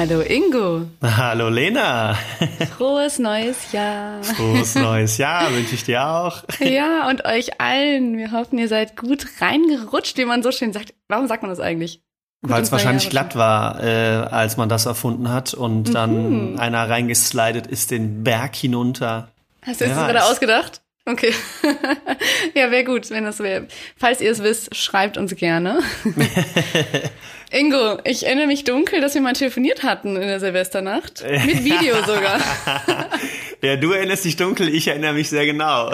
Hallo Ingo. Hallo Lena. Frohes neues Jahr. Frohes neues Jahr wünsche ich dir auch. Ja, und euch allen. Wir hoffen, ihr seid gut reingerutscht, wie man so schön sagt. Warum sagt man das eigentlich? Weil es wahrscheinlich glatt war, äh, als man das erfunden hat und mhm. dann einer reingeslidet ist den Berg hinunter. Hast du das gerade ausgedacht? Okay. ja, wäre gut, wenn das wäre. Falls ihr es wisst, schreibt uns gerne. Ingo, ich erinnere mich dunkel, dass wir mal telefoniert hatten in der Silvesternacht. Mit Video sogar. ja, du erinnerst dich dunkel, ich erinnere mich sehr genau.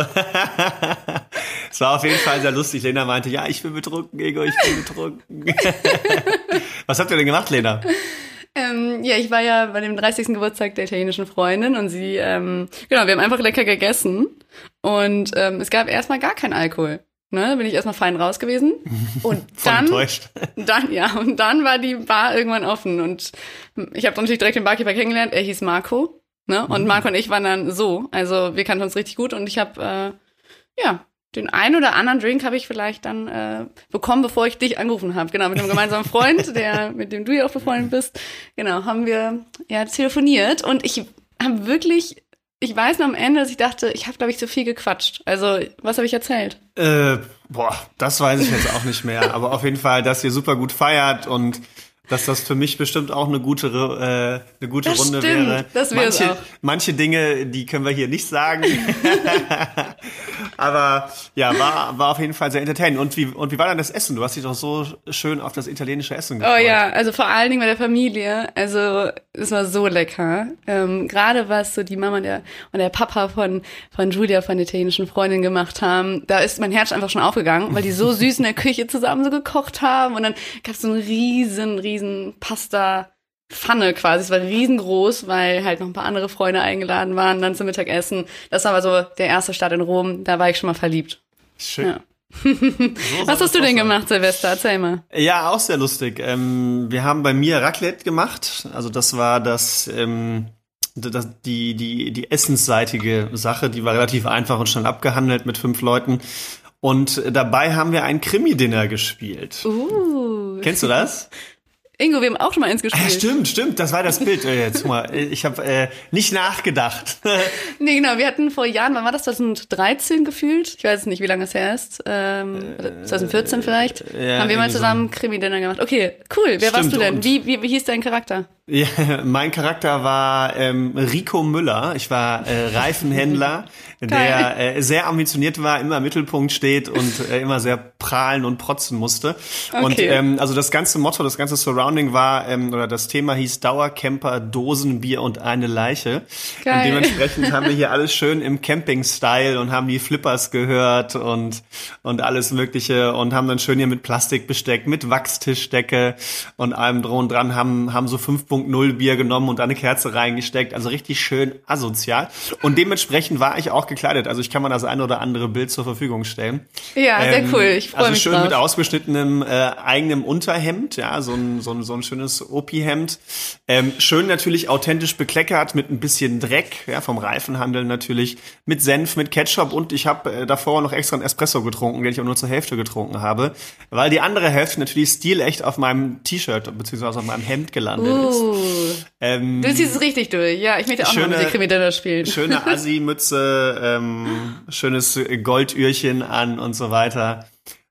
es war auf jeden Fall sehr lustig. Lena meinte, ja, ich bin betrunken, Ingo, ich bin betrunken. Was habt ihr denn gemacht, Lena? Ähm, ja, ich war ja bei dem 30. Geburtstag der italienischen Freundin und sie, ähm, genau, wir haben einfach lecker gegessen und ähm, es gab erstmal gar keinen Alkohol. Ne, da bin ich erstmal fein raus gewesen. Und dann, dann, ja, und dann war die Bar irgendwann offen. Und ich habe natürlich direkt den Barkeeper kennengelernt. Er hieß Marco. Ne? Und mhm. Marco und ich waren dann so. Also wir kannten uns richtig gut und ich habe äh, ja den einen oder anderen Drink habe ich vielleicht dann äh, bekommen, bevor ich dich angerufen habe. Genau, mit einem gemeinsamen Freund, der mit dem du ja auch befreundet bist. Genau, haben wir ja telefoniert und ich habe wirklich ich weiß noch am Ende, dass ich dachte, ich habe, glaube ich, zu viel gequatscht. Also, was habe ich erzählt? Äh, boah, das weiß ich jetzt auch nicht mehr. Aber auf jeden Fall, dass ihr super gut feiert und dass das für mich bestimmt auch eine gute, äh, eine gute das Runde stimmt, wäre. Das manche, auch. manche Dinge, die können wir hier nicht sagen. Aber ja, war, war auf jeden Fall sehr entertaining. Und wie, und wie war dann das Essen? Du hast dich doch so schön auf das italienische Essen gefreut. Oh ja, also vor allen Dingen bei der Familie. Also es war so lecker. Ähm, Gerade was so die Mama der, und der Papa von, von Julia, von der italienischen Freundin gemacht haben, da ist mein Herz einfach schon aufgegangen, weil die so süß in der Küche zusammen so gekocht haben. Und dann gab es so einen riesen, riesen Pasta. Pfanne quasi. Es war riesengroß, weil halt noch ein paar andere Freunde eingeladen waren, dann zum Mittagessen. Das war aber so der erste Start in Rom. Da war ich schon mal verliebt. Schön. Ja. so Was hast du denn gemacht, Silvester? Erzähl mal. Ja, auch sehr lustig. Ähm, wir haben bei mir Raclette gemacht. Also das war das, ähm, das die, die, die essensseitige Sache. Die war relativ einfach und schnell abgehandelt mit fünf Leuten. Und dabei haben wir ein Krimi-Dinner gespielt. Uh. Kennst du das? Ingo, wir haben auch schon mal eins gespielt. Ah, stimmt, stimmt, das war das Bild. Äh, jetzt mal, äh, ich habe äh, nicht nachgedacht. nee, genau, wir hatten vor Jahren, wann war das? 2013 gefühlt? Ich weiß nicht, wie lange es her ist. Ähm, 2014 vielleicht. Ja, haben wir mal zusammen so. Krimi-Dinner gemacht. Okay, cool. Wer stimmt, warst du denn? Wie, wie, wie hieß dein Charakter? Ja, mein Charakter war ähm, Rico Müller. Ich war äh, Reifenhändler, der äh, sehr ambitioniert war, immer im Mittelpunkt steht und äh, immer sehr prahlen und protzen musste. Okay. Und ähm, also das ganze Motto, das ganze Surrounding war, ähm, oder das Thema hieß Dauercamper, Dosenbier und eine Leiche. Geil. Und dementsprechend haben wir hier alles schön im Camping-Style und haben die Flippers gehört und, und alles Mögliche und haben dann schön hier mit Plastikbesteck, mit Wachstischdecke und allem drum dran, haben, haben so fünf 5.0 Bier genommen und da eine Kerze reingesteckt. Also richtig schön asozial. Und dementsprechend war ich auch gekleidet. Also ich kann mal das eine oder andere Bild zur Verfügung stellen. Ja, sehr ähm, cool. Ich freue also mich schön drauf. mit ausgeschnittenem äh, eigenem Unterhemd, ja, so ein, so ein, so ein schönes Opi-Hemd. Ähm, schön natürlich authentisch bekleckert mit ein bisschen Dreck, ja, vom Reifenhandel natürlich, mit Senf, mit Ketchup und ich habe äh, davor noch extra einen Espresso getrunken, den ich auch nur zur Hälfte getrunken habe, weil die andere Hälfte natürlich stilecht auf meinem T-Shirt beziehungsweise auf meinem Hemd gelandet uh. ist. Ähm, du ziehst es richtig durch. Ja, ich möchte auch schöne, noch mit Krimi spielen. Schöne Assi-Mütze, ähm, schönes Goldührchen an und so weiter.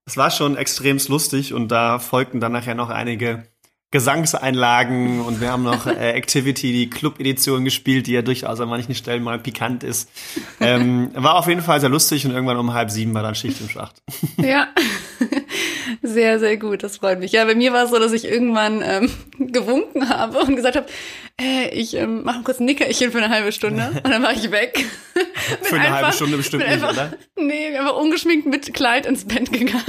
Es war schon extremst lustig und da folgten dann nachher noch einige Gesangseinlagen und wir haben noch äh, Activity, die Club-Edition gespielt, die ja durchaus an manchen Stellen mal pikant ist. Ähm, war auf jeden Fall sehr lustig und irgendwann um halb sieben war dann Schicht im Schacht. Ja, sehr, sehr gut, das freut mich. Ja, bei mir war es so, dass ich irgendwann ähm, gewunken habe und gesagt habe, äh, ich ähm, mache kurz ein Nickerchen für eine halbe Stunde und dann war ich weg. für eine einfach, halbe Stunde bestimmt nicht, einfach, oder? Nee, einfach ungeschminkt mit Kleid ins Bett gegangen.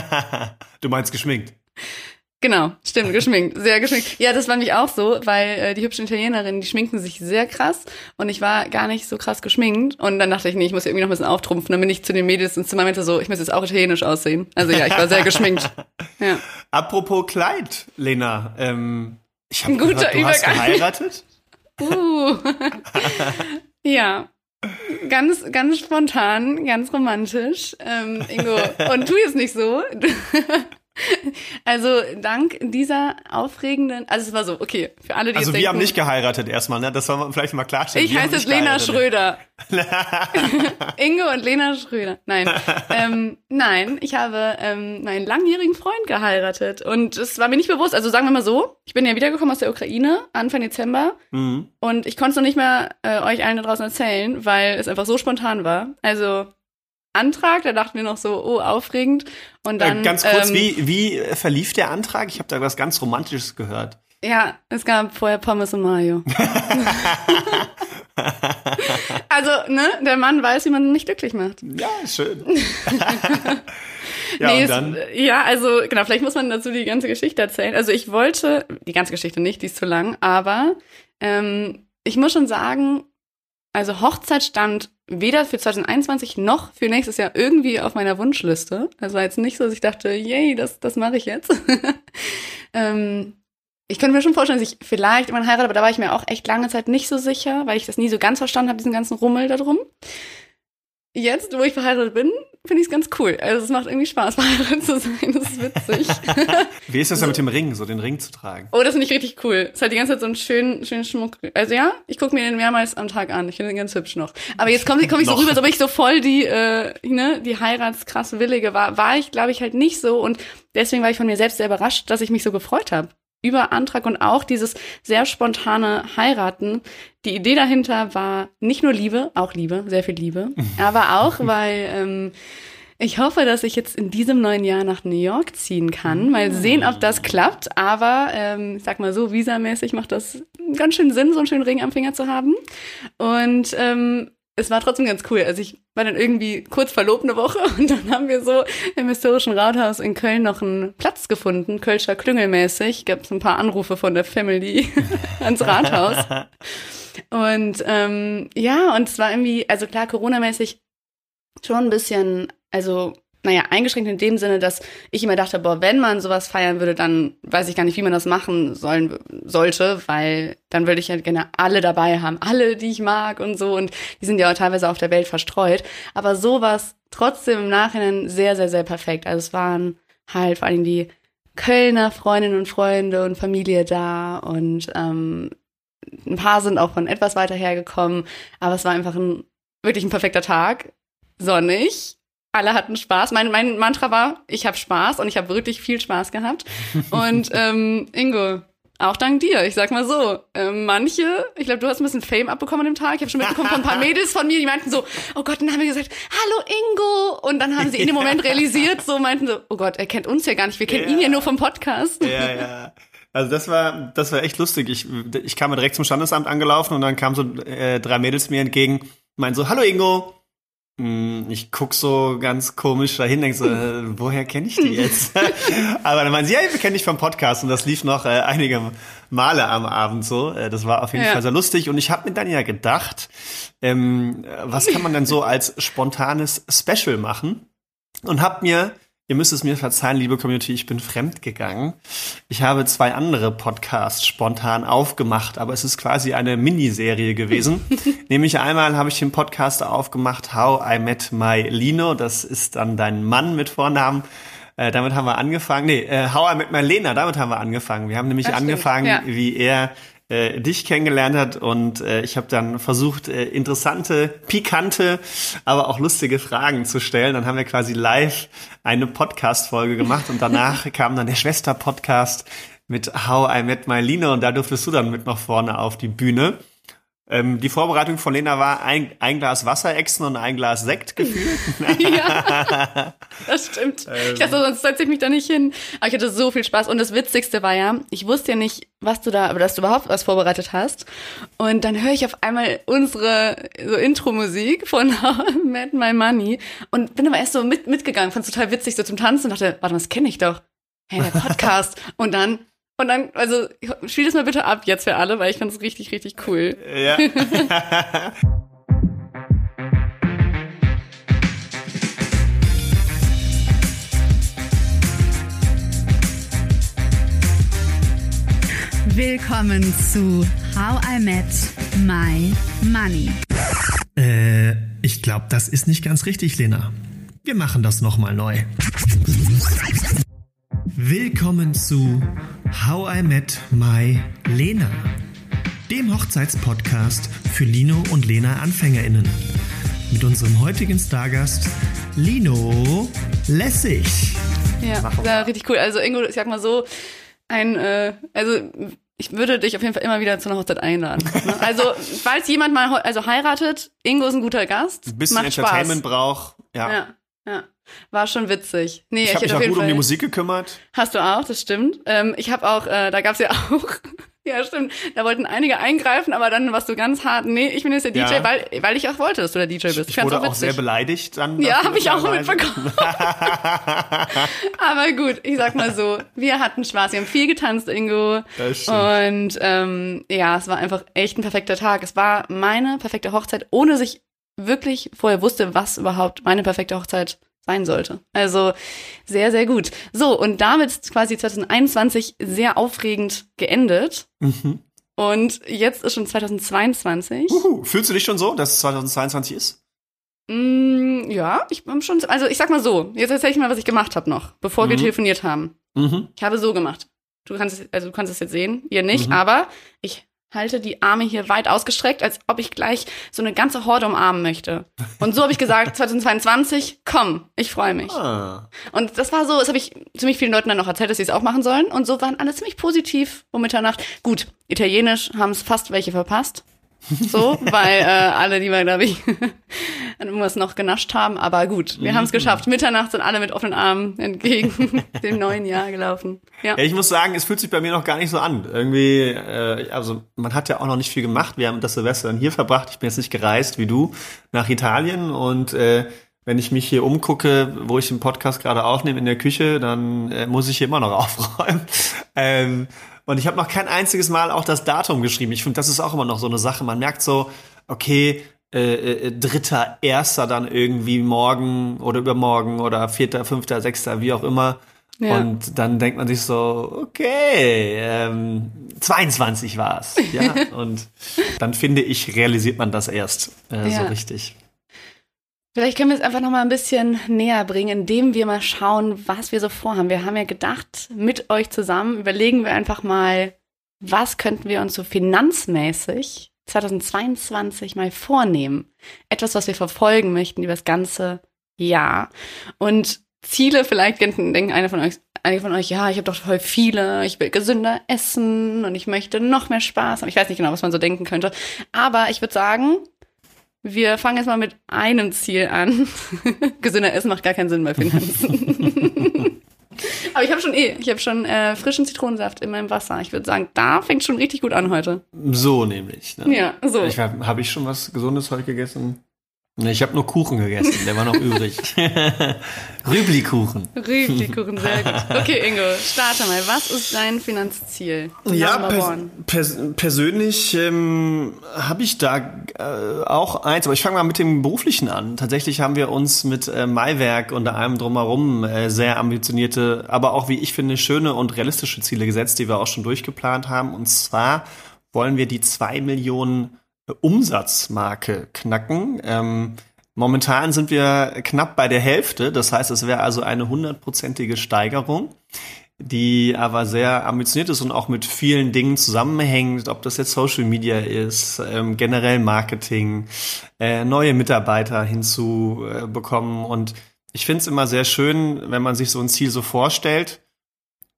du meinst geschminkt? Genau, stimmt, geschminkt, sehr geschminkt. Ja, das war mich auch so, weil äh, die hübschen Italienerinnen, die schminken sich sehr krass und ich war gar nicht so krass geschminkt und dann dachte ich, nee, ich muss irgendwie noch ein bisschen auftrumpfen. Dann bin ich zu den Mädels ins Zimmer meinte so, ich muss jetzt auch italienisch aussehen. Also ja, ich war sehr geschminkt. Ja. Apropos Kleid, Lena, ähm, ich habe gehört, du Übergang. hast geheiratet. Uh. ja. Ganz, ganz spontan, ganz romantisch. Ähm, Ingo, und tu jetzt nicht so. Also dank dieser aufregenden, also es war so, okay, für alle, die Also wir denken, haben nicht geheiratet erstmal, ne? Das soll man vielleicht mal klarstellen. ich Wir heiße jetzt Lena. Schröder. Ingo und Lena Schröder. Nein, ähm, nein, ich habe ähm, meinen langjährigen Freund geheiratet und es war mir nicht bewusst. Also sagen wir mal so, ich bin ja wiedergekommen aus der Ukraine Anfang Dezember Mhm. und ich konnte es noch nicht mehr äh, euch allen da draußen erzählen, weil es einfach so spontan war. Also Antrag, da dachten wir noch so, oh, aufregend. Und dann äh, ganz kurz, ähm, wie, wie verlief der Antrag? Ich habe da was ganz Romantisches gehört. Ja, es gab vorher Pommes und Mayo. also, ne, der Mann weiß, wie man mich glücklich macht. Ja, schön. ja, nee, und es, dann? ja, also genau, vielleicht muss man dazu die ganze Geschichte erzählen. Also ich wollte, die ganze Geschichte nicht, die ist zu lang, aber ähm, ich muss schon sagen, also Hochzeit stand weder für 2021 noch für nächstes Jahr irgendwie auf meiner Wunschliste. Also war jetzt nicht so, dass ich dachte, yay, das, das mache ich jetzt. ähm, ich könnte mir schon vorstellen, dass ich vielleicht irgendwann heirate, aber da war ich mir auch echt lange Zeit nicht so sicher, weil ich das nie so ganz verstanden habe, diesen ganzen Rummel da drum. Jetzt, wo ich verheiratet bin, finde ich es ganz cool. Also es macht irgendwie Spaß, verheiratet zu sein. Das ist witzig. Wie ist das denn mit dem Ring, so den Ring zu tragen? oh, das finde ich richtig cool. Es hat die ganze Zeit so einen schönen, schönen Schmuck. Also ja, ich gucke mir den mehrmals am Tag an. Ich finde den ganz hübsch noch. Aber jetzt komme komm ich so rüber, als ob ich so voll die, äh, ne, die heiratskrasse Willige war. War ich, glaube ich, halt nicht so. Und deswegen war ich von mir selbst sehr überrascht, dass ich mich so gefreut habe. Über Antrag und auch dieses sehr spontane Heiraten. Die Idee dahinter war nicht nur Liebe, auch Liebe, sehr viel Liebe, aber auch, weil ähm, ich hoffe, dass ich jetzt in diesem neuen Jahr nach New York ziehen kann. Mal sehen, ob das klappt. Aber ähm, ich sag mal so, visamäßig macht das ganz schön Sinn, so einen schönen Ring am Finger zu haben. Und ähm, es war trotzdem ganz cool. Also ich war dann irgendwie kurz verlobt eine Woche und dann haben wir so im historischen Rathaus in Köln noch einen Platz gefunden, Kölscher Klüngelmäßig. Gab es ein paar Anrufe von der Family ans Rathaus. Und ähm, ja, und es war irgendwie, also klar, Corona-mäßig schon ein bisschen, also naja, eingeschränkt in dem Sinne, dass ich immer dachte, boah, wenn man sowas feiern würde, dann weiß ich gar nicht, wie man das machen sollen sollte, weil dann würde ich ja gerne alle dabei haben, alle, die ich mag und so. Und die sind ja auch teilweise auf der Welt verstreut. Aber sowas trotzdem im Nachhinein sehr, sehr, sehr perfekt. Also es waren halt vor allem die Kölner Freundinnen und Freunde und Familie da und ähm, ein paar sind auch von etwas weiter hergekommen, aber es war einfach ein wirklich ein perfekter Tag, sonnig. Alle hatten Spaß. Mein, mein Mantra war, ich habe Spaß und ich habe wirklich viel Spaß gehabt. Und ähm, Ingo, auch dank dir, ich sag mal so, ähm, manche, ich glaube, du hast ein bisschen Fame abbekommen an dem Tag. Ich habe schon mitbekommen von ein paar Mädels von mir, die meinten so, oh Gott, dann haben wir gesagt, hallo Ingo. Und dann haben sie in dem Moment realisiert, so meinten so, oh Gott, er kennt uns ja gar nicht, wir kennen Ja. ihn ja nur vom Podcast. Ja, ja. Also das war, das war echt lustig. Ich, ich kam direkt zum Standesamt angelaufen und dann kamen so äh, drei Mädels mir entgegen, meinen so, hallo Ingo. Hm, Ich guck so ganz komisch dahin, denk so, äh, woher kenne ich die jetzt? Aber dann meinen sie, ja, wir kennen dich vom Podcast und das lief noch äh, einige Male am Abend so. Äh, das war auf jeden Ja. Fall sehr lustig und ich habe mir dann ja gedacht, ähm, was kann man denn so als spontanes Special machen? Und hab mir, ihr müsst es mir verzeihen, liebe Community, ich bin fremd gegangen. Ich habe zwei andere Podcasts spontan aufgemacht, aber es ist quasi eine Miniserie gewesen. Nämlich einmal habe ich den Podcast aufgemacht, How I Met My Lino. Das ist dann dein Mann mit Vornamen. Äh, damit haben wir angefangen. Nee, äh, How I Met My Lena, damit haben wir angefangen. Wir haben nämlich Das stimmt, angefangen, ja. wie er äh, dich kennengelernt hat und äh, ich habe dann versucht, äh, interessante, pikante, aber auch lustige Fragen zu stellen. Dann haben wir quasi live eine Podcast-Folge gemacht und danach kam dann der Schwester-Podcast mit How I Met My Lina und da durftest du dann mit nach vorne auf die Bühne. Ähm, die Vorbereitung von Lena war ein, ein Glas Wasser exen und ein Glas Sekt gefühlt. ja, das stimmt. Ähm. Ich dachte, sonst setze ich mich da nicht hin. Aber ich hatte so viel Spaß. Und das Witzigste war ja, ich wusste ja nicht, was du da, aber dass du überhaupt was vorbereitet hast. Und dann höre ich auf einmal unsere so Intro-Musik von Mad My Money und bin aber erst so mit, mitgegangen, fand es total witzig, so zum Tanzen und dachte, warte mal, das kenne ich doch. hä, der Podcast. und dann, und dann, also spiel das mal bitte ab jetzt für alle, weil ich finde es richtig, richtig cool. Ja. Willkommen zu How I Met My Money. Äh, ich glaube, das ist nicht ganz richtig, Lena. Wir machen das nochmal neu. Willkommen zu How I Met My Lena, dem Hochzeitspodcast für Lino und Lena AnfängerInnen. Mit unserem heutigen Stargast Lino Lessig. Ja, ja richtig cool. Also Ingo, ich sag mal so, ein, äh, also ich würde dich auf jeden Fall immer wieder zu einer Hochzeit einladen. Ne? Also, falls jemand mal also heiratet, Ingo ist ein guter Gast. Ein bisschen macht Entertainment Spaß. braucht. Ja. Ja, ja. War schon witzig. Nee, Ich habe mich hätte auch gut um die Fall- Musik gekümmert. Hast du auch, das stimmt. Ähm, ich habe auch, äh, da gab's ja auch, ja stimmt, da wollten einige eingreifen, aber dann warst du ganz hart, nee, ich bin jetzt der DJ, Ja. weil, weil ich auch wollte, dass du der DJ bist. Ich fand's wurde auch witzig. sehr beleidigt dann. Ja, habe ich auch mitbekommen. Aber gut, ich sag mal so, wir hatten Spaß, wir haben viel getanzt, Ingo. Das stimmt. Und ähm, ja, es war einfach echt ein perfekter Tag. Es war meine perfekte Hochzeit, ohne dass ich wirklich vorher wusste, was überhaupt meine perfekte Hochzeit sein sollte. Also sehr, sehr gut. So, und damit ist quasi 2021 sehr aufregend geendet. Mhm. Und jetzt ist schon 2022. Uhu. Fühlst du dich schon so, dass es 2022 ist? Mm, ja, ich bin schon. Also ich sag mal so, jetzt erzähl ich mal, was ich gemacht habe noch, bevor wir Mhm. telefoniert haben. Mhm. Ich habe so gemacht. Du kannst es, also du kannst es jetzt sehen, ihr nicht, Mhm. aber ich halte die Arme hier weit ausgestreckt, als ob ich gleich so eine ganze Horde umarmen möchte. Und so habe ich gesagt, 2022, komm, ich freue mich. Ah. Und das war so, das habe ich ziemlich vielen Leuten dann noch erzählt, dass sie es auch machen sollen. Und so waren alle ziemlich positiv um Mitternacht. Gut, Italienisch haben es fast welche verpasst. So, weil äh, alle lieber, glaube ich, an irgendwas noch genascht haben. Aber gut, wir haben es geschafft. Mitternacht sind alle mit offenen Armen entgegen dem neuen Jahr gelaufen. Ja. Ja, ich muss sagen, es fühlt sich bei mir noch gar nicht so an. Irgendwie, äh, also man hat ja auch noch nicht viel gemacht. Wir haben das Silvester dann hier verbracht. Ich bin jetzt nicht gereist wie du nach Italien und äh, wenn ich mich hier umgucke, wo ich den Podcast gerade aufnehme in der Küche, dann äh, muss ich hier immer noch aufräumen. Ähm, und ich habe noch kein einziges Mal auch das Datum geschrieben. Ich finde, das ist auch immer noch so eine Sache. Man merkt so, okay, äh, äh, dritter, erster dann irgendwie morgen oder übermorgen oder vierter, fünfter, sechster, wie auch immer. Ja. Und dann denkt man sich so, okay, ähm, 22 war's, ja. und dann finde ich, realisiert man das erst äh, so Ja. richtig. Vielleicht können wir es einfach noch mal ein bisschen näher bringen, indem wir mal schauen, was wir so vorhaben. Wir haben ja gedacht, mit euch zusammen überlegen wir einfach mal, was könnten wir uns so finanzmäßig 2022 mal vornehmen. Etwas, was wir verfolgen möchten über das ganze Jahr. Und Ziele, vielleicht denken, einer von euch, einige von euch, ja, ich habe doch voll viele, ich will gesünder essen und ich möchte noch mehr Spaß haben. Ich weiß nicht genau, was man so denken könnte. Aber ich würde sagen, wir fangen jetzt mal mit einem Ziel an. Gesünder Essen macht gar keinen Sinn bei Finanzen. Aber ich habe schon eh, ich habe schon äh, frischen Zitronensaft in meinem Wasser. Ich würde sagen, da fängt schon richtig gut an heute. So nämlich. Ne? Ja, so. Ich habe hab ich schon was Gesundes heute gegessen? Ich habe nur Kuchen gegessen, der war noch übrig. Rüblikuchen. Rüblikuchen, sehr gut. Okay, Ingo, starte mal. Was ist dein Finanzziel? Ja, pers one. pers persönlich ähm, habe ich da äh, auch eins, aber ich fange mal mit dem beruflichen an. Tatsächlich haben wir uns mit äh, Maiwerk und allem drumherum äh, sehr ambitionierte, aber auch, wie ich finde, schöne und realistische Ziele gesetzt, die wir auch schon durchgeplant haben. Und zwar wollen wir die zwei Millionen Umsatzmarke knacken. Ähm, momentan sind wir knapp bei der Hälfte, das heißt, es wäre also eine hundertprozentige Steigerung die aber sehr ambitioniert ist und auch mit vielen Dingen zusammenhängt, ob das jetzt Social Media ist, ähm, generell Marketing, äh, neue Mitarbeiter hinzubekommen. Und ich finde es immer sehr schön, wenn man sich so ein Ziel so vorstellt,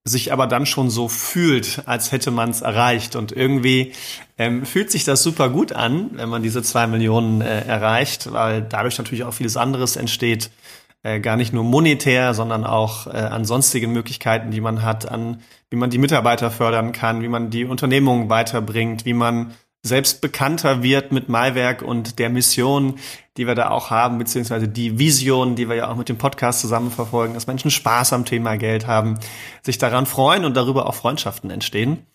sich aber dann schon so fühlt, als hätte man es erreicht. Und irgendwie ähm, fühlt sich das super gut an, wenn man diese zwei Millionen äh, erreicht, weil dadurch natürlich auch vieles anderes entsteht, äh, gar nicht nur monetär, sondern auch äh, an sonstigen Möglichkeiten, die man hat, an wie man die Mitarbeiter fördern kann, wie man die Unternehmung weiterbringt, wie man selbst bekannter wird mit Maiwerk und der Mission, die wir da auch haben, beziehungsweise die Vision, die wir ja auch mit dem Podcast zusammen verfolgen, dass Menschen Spaß am Thema Geld haben, sich daran freuen und darüber auch Freundschaften entstehen.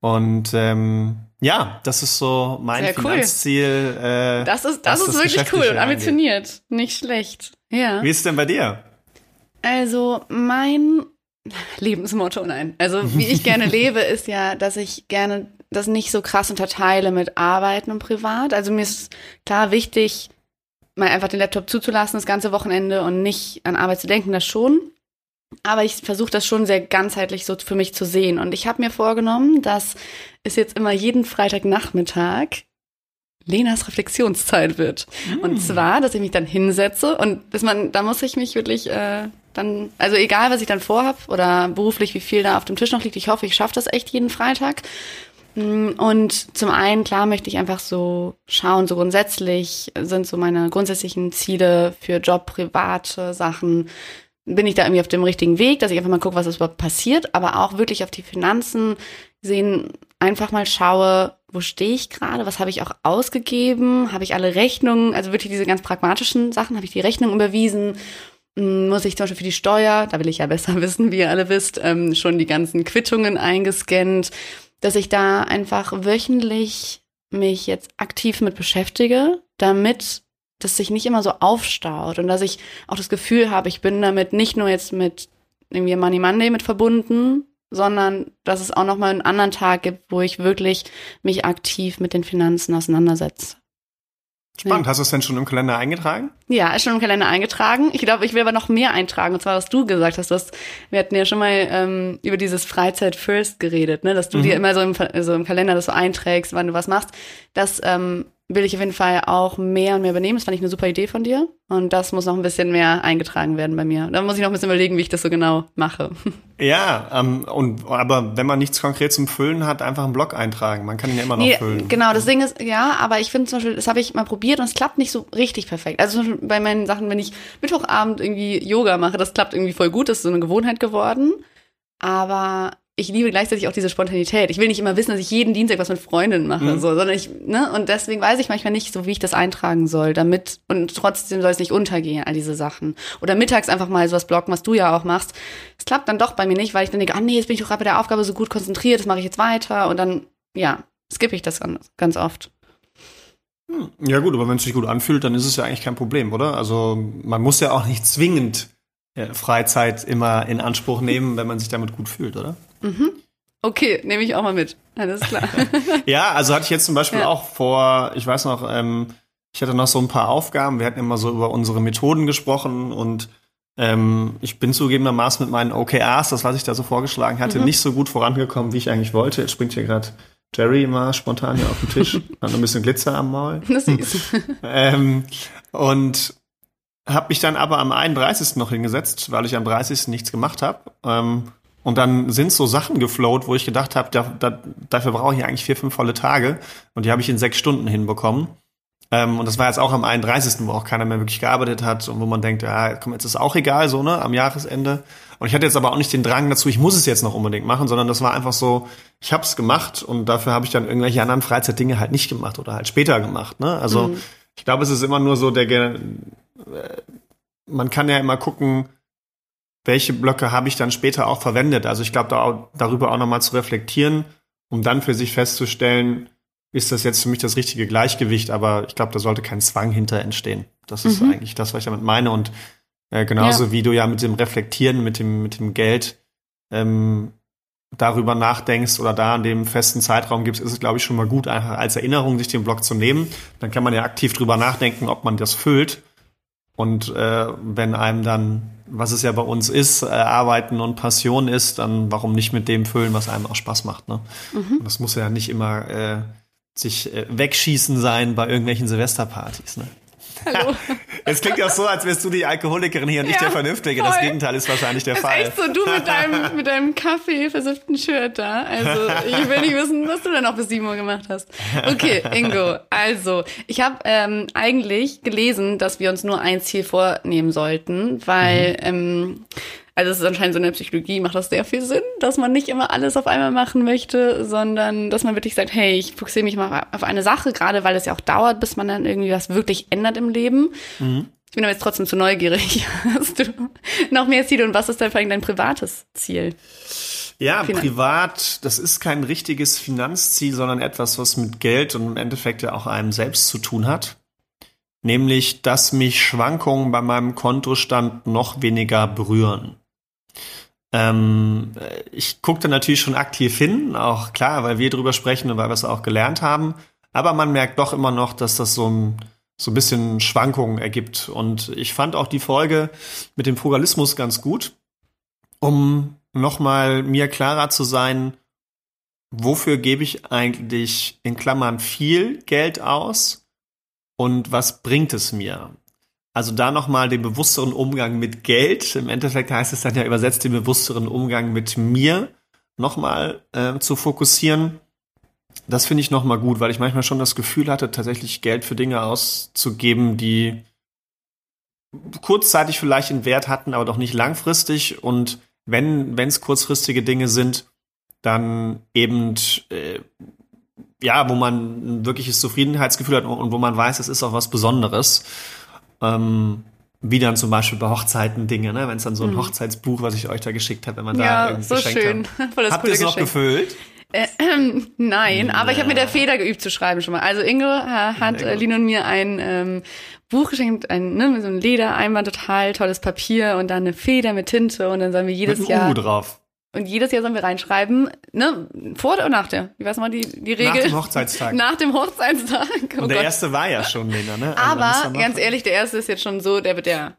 Und ähm, ja, das ist so mein Sehr cool. Finanzziel. Äh, Das ist, das ist wirklich Geschäftliche cool und angeht. ambitioniert. Nicht schlecht. Ja. Wie ist es denn bei dir? Also mein Lebensmotto, nein. Also wie ich gerne lebe, ist ja, dass ich gerne das nicht so krass unterteile mit Arbeiten und Privat. Also mir ist klar wichtig, mal einfach den Laptop zuzulassen das ganze Wochenende und nicht an Arbeit zu denken, das schon. Aber ich versuche das schon sehr ganzheitlich so für mich zu sehen. Und ich habe mir vorgenommen, dass es jetzt immer jeden Freitagnachmittag Lenas Reflexionszeit wird. Und zwar, dass ich mich dann hinsetze und dass man, da muss ich mich wirklich äh, dann, also egal, was ich dann vorhab oder beruflich, wie viel da auf dem Tisch noch liegt, ich hoffe, ich schaffe das echt jeden Freitag. Mm, Und zum einen, klar, möchte ich einfach so schauen, so grundsätzlich sind so meine grundsätzlichen Ziele für Job, private Sachen, bin ich da irgendwie auf dem richtigen Weg, dass ich einfach mal gucke, was überhaupt passiert, aber auch wirklich auf die Finanzen sehen, einfach mal schaue, wo stehe ich gerade, was habe ich auch ausgegeben, habe ich alle Rechnungen, also wirklich diese ganz pragmatischen Sachen, habe ich die Rechnung überwiesen, Mm, muss ich zum Beispiel für die Steuer, da will ich ja besser wissen, wie ihr alle wisst, ähm, schon die ganzen Quittungen eingescannt, dass ich da einfach wöchentlich mich jetzt aktiv mit beschäftige, damit das sich nicht immer so aufstaut und dass ich auch das Gefühl habe, ich bin damit nicht nur jetzt mit irgendwie Money Monday mit verbunden, sondern dass es auch noch mal einen anderen Tag gibt, wo ich wirklich mich aktiv mit den Finanzen auseinandersetze. Spannend. Ja. Hast du es denn schon im Kalender eingetragen? Ja, ist schon im Kalender eingetragen. Ich glaube, ich will aber noch mehr eintragen. Und zwar, was du gesagt hast. Du hast wir hatten ja schon mal ähm, über dieses Freizeit First geredet, ne? dass du dir immer so im, so im Kalender das so einträgst, wann du was machst. Das ähm, will ich auf jeden Fall auch mehr und mehr übernehmen. Das fand ich eine super Idee von dir. Und das muss noch ein bisschen mehr eingetragen werden bei mir. Da muss ich noch ein bisschen überlegen, wie ich das so genau mache. Ja, ähm, und aber wenn man nichts konkret zum Füllen hat, einfach einen Blog eintragen. Man kann ihn ja immer noch Nee, füllen. genau, das Ding ist, ja, aber ich finde zum Beispiel, das habe ich mal probiert und es klappt nicht so richtig perfekt. Also zum Beispiel bei meinen Sachen, wenn ich Mittwochabend irgendwie Yoga mache, das klappt irgendwie voll gut, das ist so eine Gewohnheit geworden. Aber ich liebe gleichzeitig auch diese Spontanität. Ich will nicht immer wissen, dass ich jeden Dienstag was mit Freundinnen mache, so, sondern ich, ne, und deswegen weiß ich manchmal nicht so, wie ich das eintragen soll, damit, und trotzdem soll es nicht untergehen, all diese Sachen. Oder mittags einfach mal sowas blocken, was du ja auch machst. Es klappt dann doch bei mir nicht, weil ich dann denke, ah nee, jetzt bin ich doch gerade bei der Aufgabe so gut konzentriert, das mache ich jetzt weiter und dann, ja, skippe ich das ganz, ganz oft. Ja gut, aber wenn es sich gut anfühlt, dann ist es ja eigentlich kein Problem, oder? Also man muss ja auch nicht zwingend Freizeit immer in Anspruch nehmen, wenn man sich damit gut fühlt, oder? Okay, nehme ich auch mal mit. Alles klar. Ja, also hatte ich jetzt zum Beispiel Ja. auch vor, ich weiß noch, ähm, ich hatte noch so ein paar Aufgaben. Wir hatten immer so über unsere Methoden gesprochen und ähm, ich bin zugegebenermaßen mit meinen OKRs, das was ich da so vorgeschlagen hatte, Mhm. nicht so gut vorangekommen, wie ich eigentlich wollte. Jetzt springt hier gerade Jerry immer spontan hier auf den Tisch, hat noch ein bisschen Glitzer am Maul. Das ist Ähm, und habe mich dann aber am 31. noch hingesetzt, weil ich am 30. nichts gemacht habe. Ähm, und dann sind so Sachen geflowt, wo ich gedacht habe, da, da, dafür brauche ich eigentlich vier, fünf volle Tage. Und die habe ich in sechs Stunden hinbekommen. Ähm, und das war jetzt auch am 31., wo auch keiner mehr wirklich gearbeitet hat und wo man denkt, ja, komm, jetzt ist auch egal, so, ne, am Jahresende. Und ich hatte jetzt aber auch nicht den Drang dazu, ich muss es jetzt noch unbedingt machen, sondern das war einfach so, ich habe es gemacht und dafür habe ich dann irgendwelche anderen Freizeitdinge halt nicht gemacht oder halt später gemacht, ne. Also ich glaube, es ist immer nur so der, äh, man kann ja immer gucken, welche Blöcke habe ich dann später auch verwendet. Also ich glaube, da auch, darüber auch nochmal zu reflektieren, um dann für sich festzustellen, ist das jetzt für mich das richtige Gleichgewicht, aber ich glaube, da sollte kein Zwang hinter entstehen. Das ist Mhm. eigentlich das, was ich damit meine. Und äh, genauso Ja. wie du ja mit dem Reflektieren, mit dem, mit dem Geld ähm, darüber nachdenkst oder da in dem festen Zeitraum gibst, ist es, glaube ich, schon mal gut, einfach als Erinnerung sich den Block zu nehmen. Dann kann man ja aktiv drüber nachdenken, ob man das füllt. Und äh, wenn einem dann, was es ja bei uns ist, äh, Arbeiten und Passion ist, dann warum nicht mit dem füllen, was einem auch Spaß macht. Ne? Und das muss ja nicht immer äh, sich äh, wegschießen sein bei irgendwelchen Silvesterpartys. Ne? Hallo. Es klingt ja so, als wärst du die Alkoholikerin hier und nicht Ja, der Vernünftige. Das voll. Gegenteil ist wahrscheinlich der ist Fall. echt so, du mit deinem, mit deinem Kaffee versifften Shirt da. Also, ich will nicht wissen, was du denn noch bis 7 Uhr gemacht hast. Okay, Ingo. Also, ich habe ähm, eigentlich gelesen, dass wir uns nur ein Ziel vornehmen sollten, weil ähm, also es ist anscheinend so in der Psychologie, macht das sehr viel Sinn, dass man nicht immer alles auf einmal machen möchte, sondern dass man wirklich sagt, hey, ich fokussiere mich mal auf eine Sache, gerade weil es ja auch dauert, bis man dann irgendwie was wirklich ändert im Leben. Mhm. Ich bin aber jetzt trotzdem zu neugierig. Hast du noch mehr Ziele und was ist dann vor allem dein privates Ziel? Ja, Finan privat, das ist kein richtiges Finanzziel, sondern etwas, was mit Geld und im Endeffekt ja auch einem selbst zu tun hat. Nämlich, dass mich Schwankungen bei meinem Kontostand noch weniger berühren. Ähm, ich gucke natürlich schon aktiv hin, auch klar, weil wir drüber sprechen und weil wir es auch gelernt haben. Aber man merkt doch immer noch, dass das so ein, so ein bisschen Schwankungen ergibt. Und ich fand auch die Folge mit dem Frugalismus ganz gut, um nochmal mir klarer zu sein, wofür gebe ich eigentlich in Klammern viel Geld aus und was bringt es mir? Also da nochmal den bewussteren Umgang mit Geld. Im Endeffekt heißt es dann ja übersetzt den bewussteren Umgang mit mir nochmal äh, zu fokussieren. Das finde ich nochmal gut, weil ich manchmal schon das Gefühl hatte, tatsächlich Geld für Dinge auszugeben, die kurzzeitig vielleicht einen Wert hatten, aber doch nicht langfristig. Und wenn es kurzfristige Dinge sind, dann eben äh, ja, wo man ein wirkliches Zufriedenheitsgefühl hat und wo man weiß, es ist auch was Besonderes. Ähm, wie dann zum Beispiel bei Hochzeiten Dinge, ne? wenn es dann so ein mhm. Hochzeitsbuch, was ich euch da geschickt habe, wenn man ja, da irgendwie so geschenkt schön. hat. Habt ihr es noch gefüllt? Äh, äh, nein, aber ich habe mit der Feder geübt zu schreiben schon mal. Also Ingo äh, hat äh, Lino und mir ein ähm, Buch geschenkt, ein, ne, so ein Ledereinband, total tolles Papier und dann eine Feder mit Tinte und dann sollen wir jedes mit Jahr. U drauf. Und jedes Jahr sollen wir reinschreiben, ne, vor oder nach der, wie weiß mal die, die Regel? Nach dem Hochzeitstag. Nach dem Hochzeitstag. Oh Und der Gott. erste war ja schon Lena, ne? Aber ganz ehrlich, der erste ist jetzt schon so, der wird der,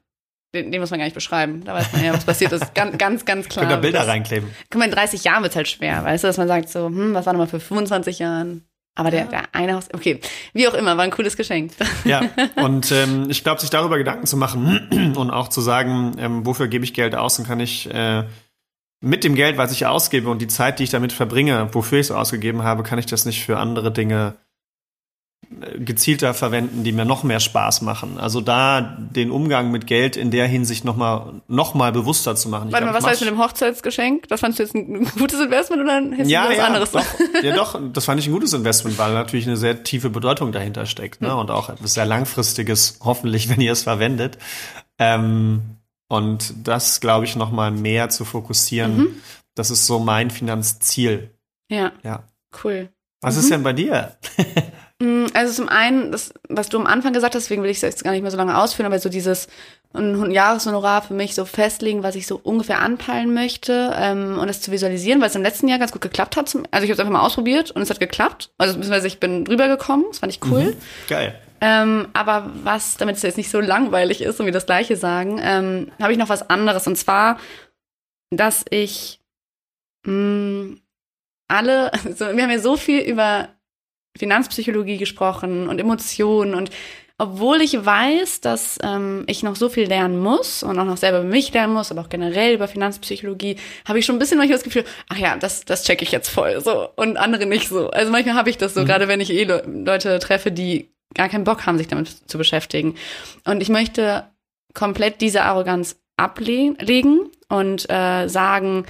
den, den muss man gar nicht beschreiben. Da weiß man ja, was passiert ist. Ganz, ganz, ganz klar. Könnt ihr Bilder Das- reinkleben. Guck mal, in 30 Jahren wird's halt schwer, weißt du, dass man sagt so, hm, was war nochmal für 25 Jahren? Aber der, der eine Haus, okay, wie auch immer, war ein cooles Geschenk. Ja, und ähm, ich glaube, sich darüber Gedanken zu machen und auch zu sagen, ähm, wofür gebe ich Geld aus und kann ich äh, mit dem Geld, was ich ausgebe und die Zeit, die ich damit verbringe, wofür ich es ausgegeben habe, kann ich das nicht für andere Dinge äh, gezielter verwenden, die mir noch mehr Spaß machen. Also da den Umgang mit Geld in der Hinsicht noch mal, noch mal bewusster zu machen. Ich Warte glaub, mal, was heißt mit dem Hochzeitsgeschenk? Das fandst du jetzt ein gutes Investment oder hättest ja, du was ja, anderes? doch, ja, doch, das fand ich ein gutes Investment, weil natürlich eine sehr tiefe Bedeutung dahinter steckt, Hm. ne? Und auch etwas sehr langfristiges, hoffentlich, wenn ihr es verwendet. Ähm, und das, glaube ich, noch mal mehr zu fokussieren, Mhm. das ist so mein Finanzziel. Ja, Ja. cool. Was Mhm. ist denn bei dir? Mm, Also zum einen, das, was du am Anfang gesagt hast, deswegen will ich es jetzt gar nicht mehr so lange ausführen, aber so dieses ein Jahreshonorar für mich so festlegen, was ich so ungefähr anpeilen möchte ähm, und das zu visualisieren, weil es im letzten Jahr ganz gut geklappt hat. Zum, also ich habe es einfach mal ausprobiert und es hat geklappt. Also beziehungsweise ich bin drüber gekommen, das fand ich cool. Mhm. Geil. Ähm, aber was, damit es jetzt nicht so langweilig ist und wir das Gleiche sagen, ähm, habe ich noch was anderes. Und zwar, dass ich mh, alle, so, wir haben ja so viel über Finanzpsychologie gesprochen und Emotionen und obwohl ich weiß, dass ähm, ich noch so viel lernen muss und auch noch selber über mich lernen muss, aber auch generell über Finanzpsychologie, habe ich schon ein bisschen manchmal das Gefühl, ach ja, das, das checke ich jetzt voll so und andere nicht so. Also manchmal habe ich das so, gerade wenn ich eh Le Leute treffe, die gar keinen Bock haben, sich damit zu beschäftigen. Und ich möchte komplett diese Arroganz ablegen und äh, sagen,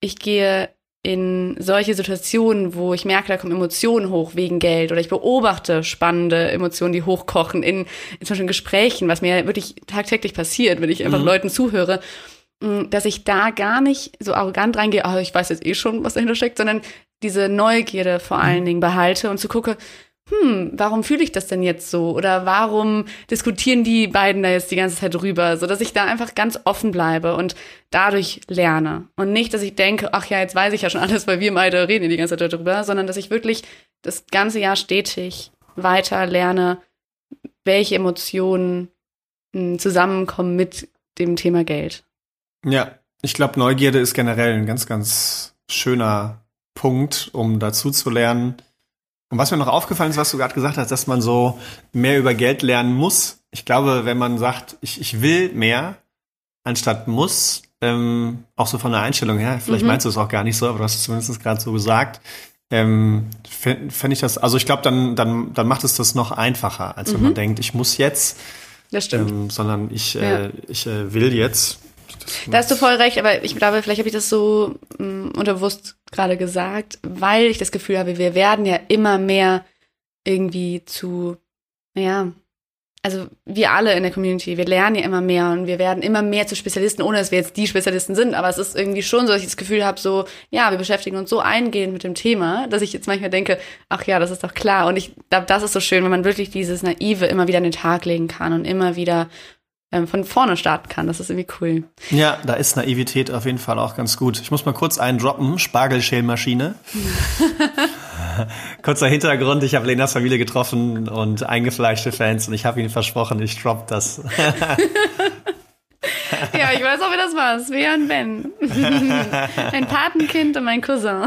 ich gehe in solche Situationen, wo ich merke, da kommen Emotionen hoch wegen Geld oder ich beobachte spannende Emotionen, die hochkochen in, in zum Beispiel Gesprächen, was mir wirklich tagtäglich passiert, wenn ich einfach Mhm. Leuten zuhöre, mh, dass ich da gar nicht so arrogant reingehe, oh, ich weiß jetzt eh schon, was dahinter steckt, sondern diese Neugierde vor allen Dingen behalte und zu gucke, hm, warum fühle ich das denn jetzt so? Oder warum diskutieren die beiden da jetzt die ganze Zeit drüber? So dass ich da einfach ganz offen bleibe und dadurch lerne. Und nicht, dass ich denke, ach ja, jetzt weiß ich ja schon alles, weil wir beide reden die ganze Zeit darüber, sondern dass ich wirklich das ganze Jahr stetig weiter lerne, welche Emotionen mh, zusammenkommen mit dem Thema Geld. Ja, ich glaube, Neugierde ist generell ein ganz, ganz schöner Punkt, um dazu zu lernen. Und was mir noch aufgefallen ist, was du gerade gesagt hast, dass man so mehr über Geld lernen muss. Ich glaube, wenn man sagt, ich, ich will mehr, anstatt muss, ähm, auch so von der Einstellung her, vielleicht Mhm. meinst du es auch gar nicht so, aber du hast es zumindest gerade so gesagt, ähm, fände fänd ich das, also ich glaube, dann, dann, dann macht es das noch einfacher, als wenn Mhm. man denkt, ich muss jetzt, Das stimmt. ähm, sondern ich, Ja. äh, ich äh, will jetzt. Da hast du voll recht, aber ich glaube, vielleicht habe ich das so mh, unterbewusst gerade gesagt, weil ich das Gefühl habe, wir werden ja immer mehr irgendwie zu, naja, also wir alle in der Community, wir lernen ja immer mehr und wir werden immer mehr zu Spezialisten, ohne dass wir jetzt die Spezialisten sind. Aber es ist irgendwie schon so, dass ich das Gefühl habe, so, ja, wir beschäftigen uns so eingehend mit dem Thema, dass ich jetzt manchmal denke, ach ja, das ist doch klar. Und ich glaube, das ist so schön, wenn man wirklich dieses Naive immer wieder an den Tag legen kann und immer wieder ähm, von vorne starten kann. Das ist irgendwie cool. Ja, da ist Naivität auf jeden Fall auch ganz gut. Ich muss mal kurz einen droppen. Spargelschälmaschine. Kurzer Hintergrund, ich habe Lenas Familie getroffen und eingefleischte Fans und ich habe ihnen versprochen, ich drop das. ja, ich weiß auch, wer das war. Svea und Ben. Ein Patenkind und mein Cousin.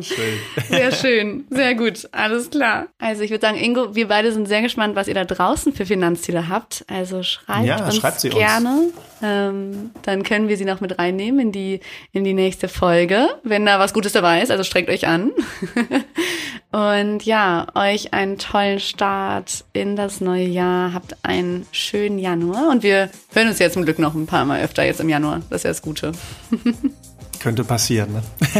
Schön. Sehr schön. Sehr gut. Alles klar. Also ich würde sagen, Ingo, wir beide sind sehr gespannt, was ihr da draußen für Finanzziele habt. Also schreibt ja, uns schreibt gerne. Uns. Ähm, dann können wir sie noch mit reinnehmen in die, in die nächste Folge, wenn da was Gutes dabei ist. Also strengt euch an. Und ja, euch einen tollen Start in das neue Jahr. Habt einen schönen Januar. Und wir hören uns jetzt zum Glück noch ein paar Mal öfter jetzt im Januar. Das ist ja das Gute. Könnte passieren, ne?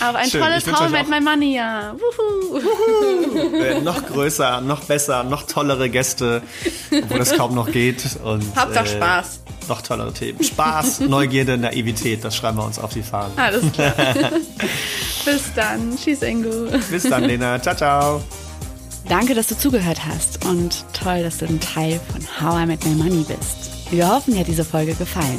Aber ein Schön. tolles How mit My Money, ja. Wuhu. Wuhu. Äh, noch größer, noch besser, noch tollere Gäste, obwohl es kaum noch geht. Und, Hauptsache äh, Spaß. Noch tollere Themen. Spaß, Neugierde, Naivität, das schreiben wir uns auf die Fahnen. Alles klar. Bis dann. Tschüss, Ingo. Bis dann, Lena. Ciao, ciao. Danke, dass du zugehört hast und toll, dass du ein Teil von How I Met My Money bist. Wir hoffen, dir hat diese Folge gefallen.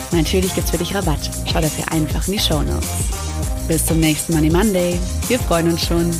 Natürlich gibt's für dich Rabatt. Schau dafür einfach in die Show Notes. Bis zum nächsten Money Monday. Wir freuen uns schon.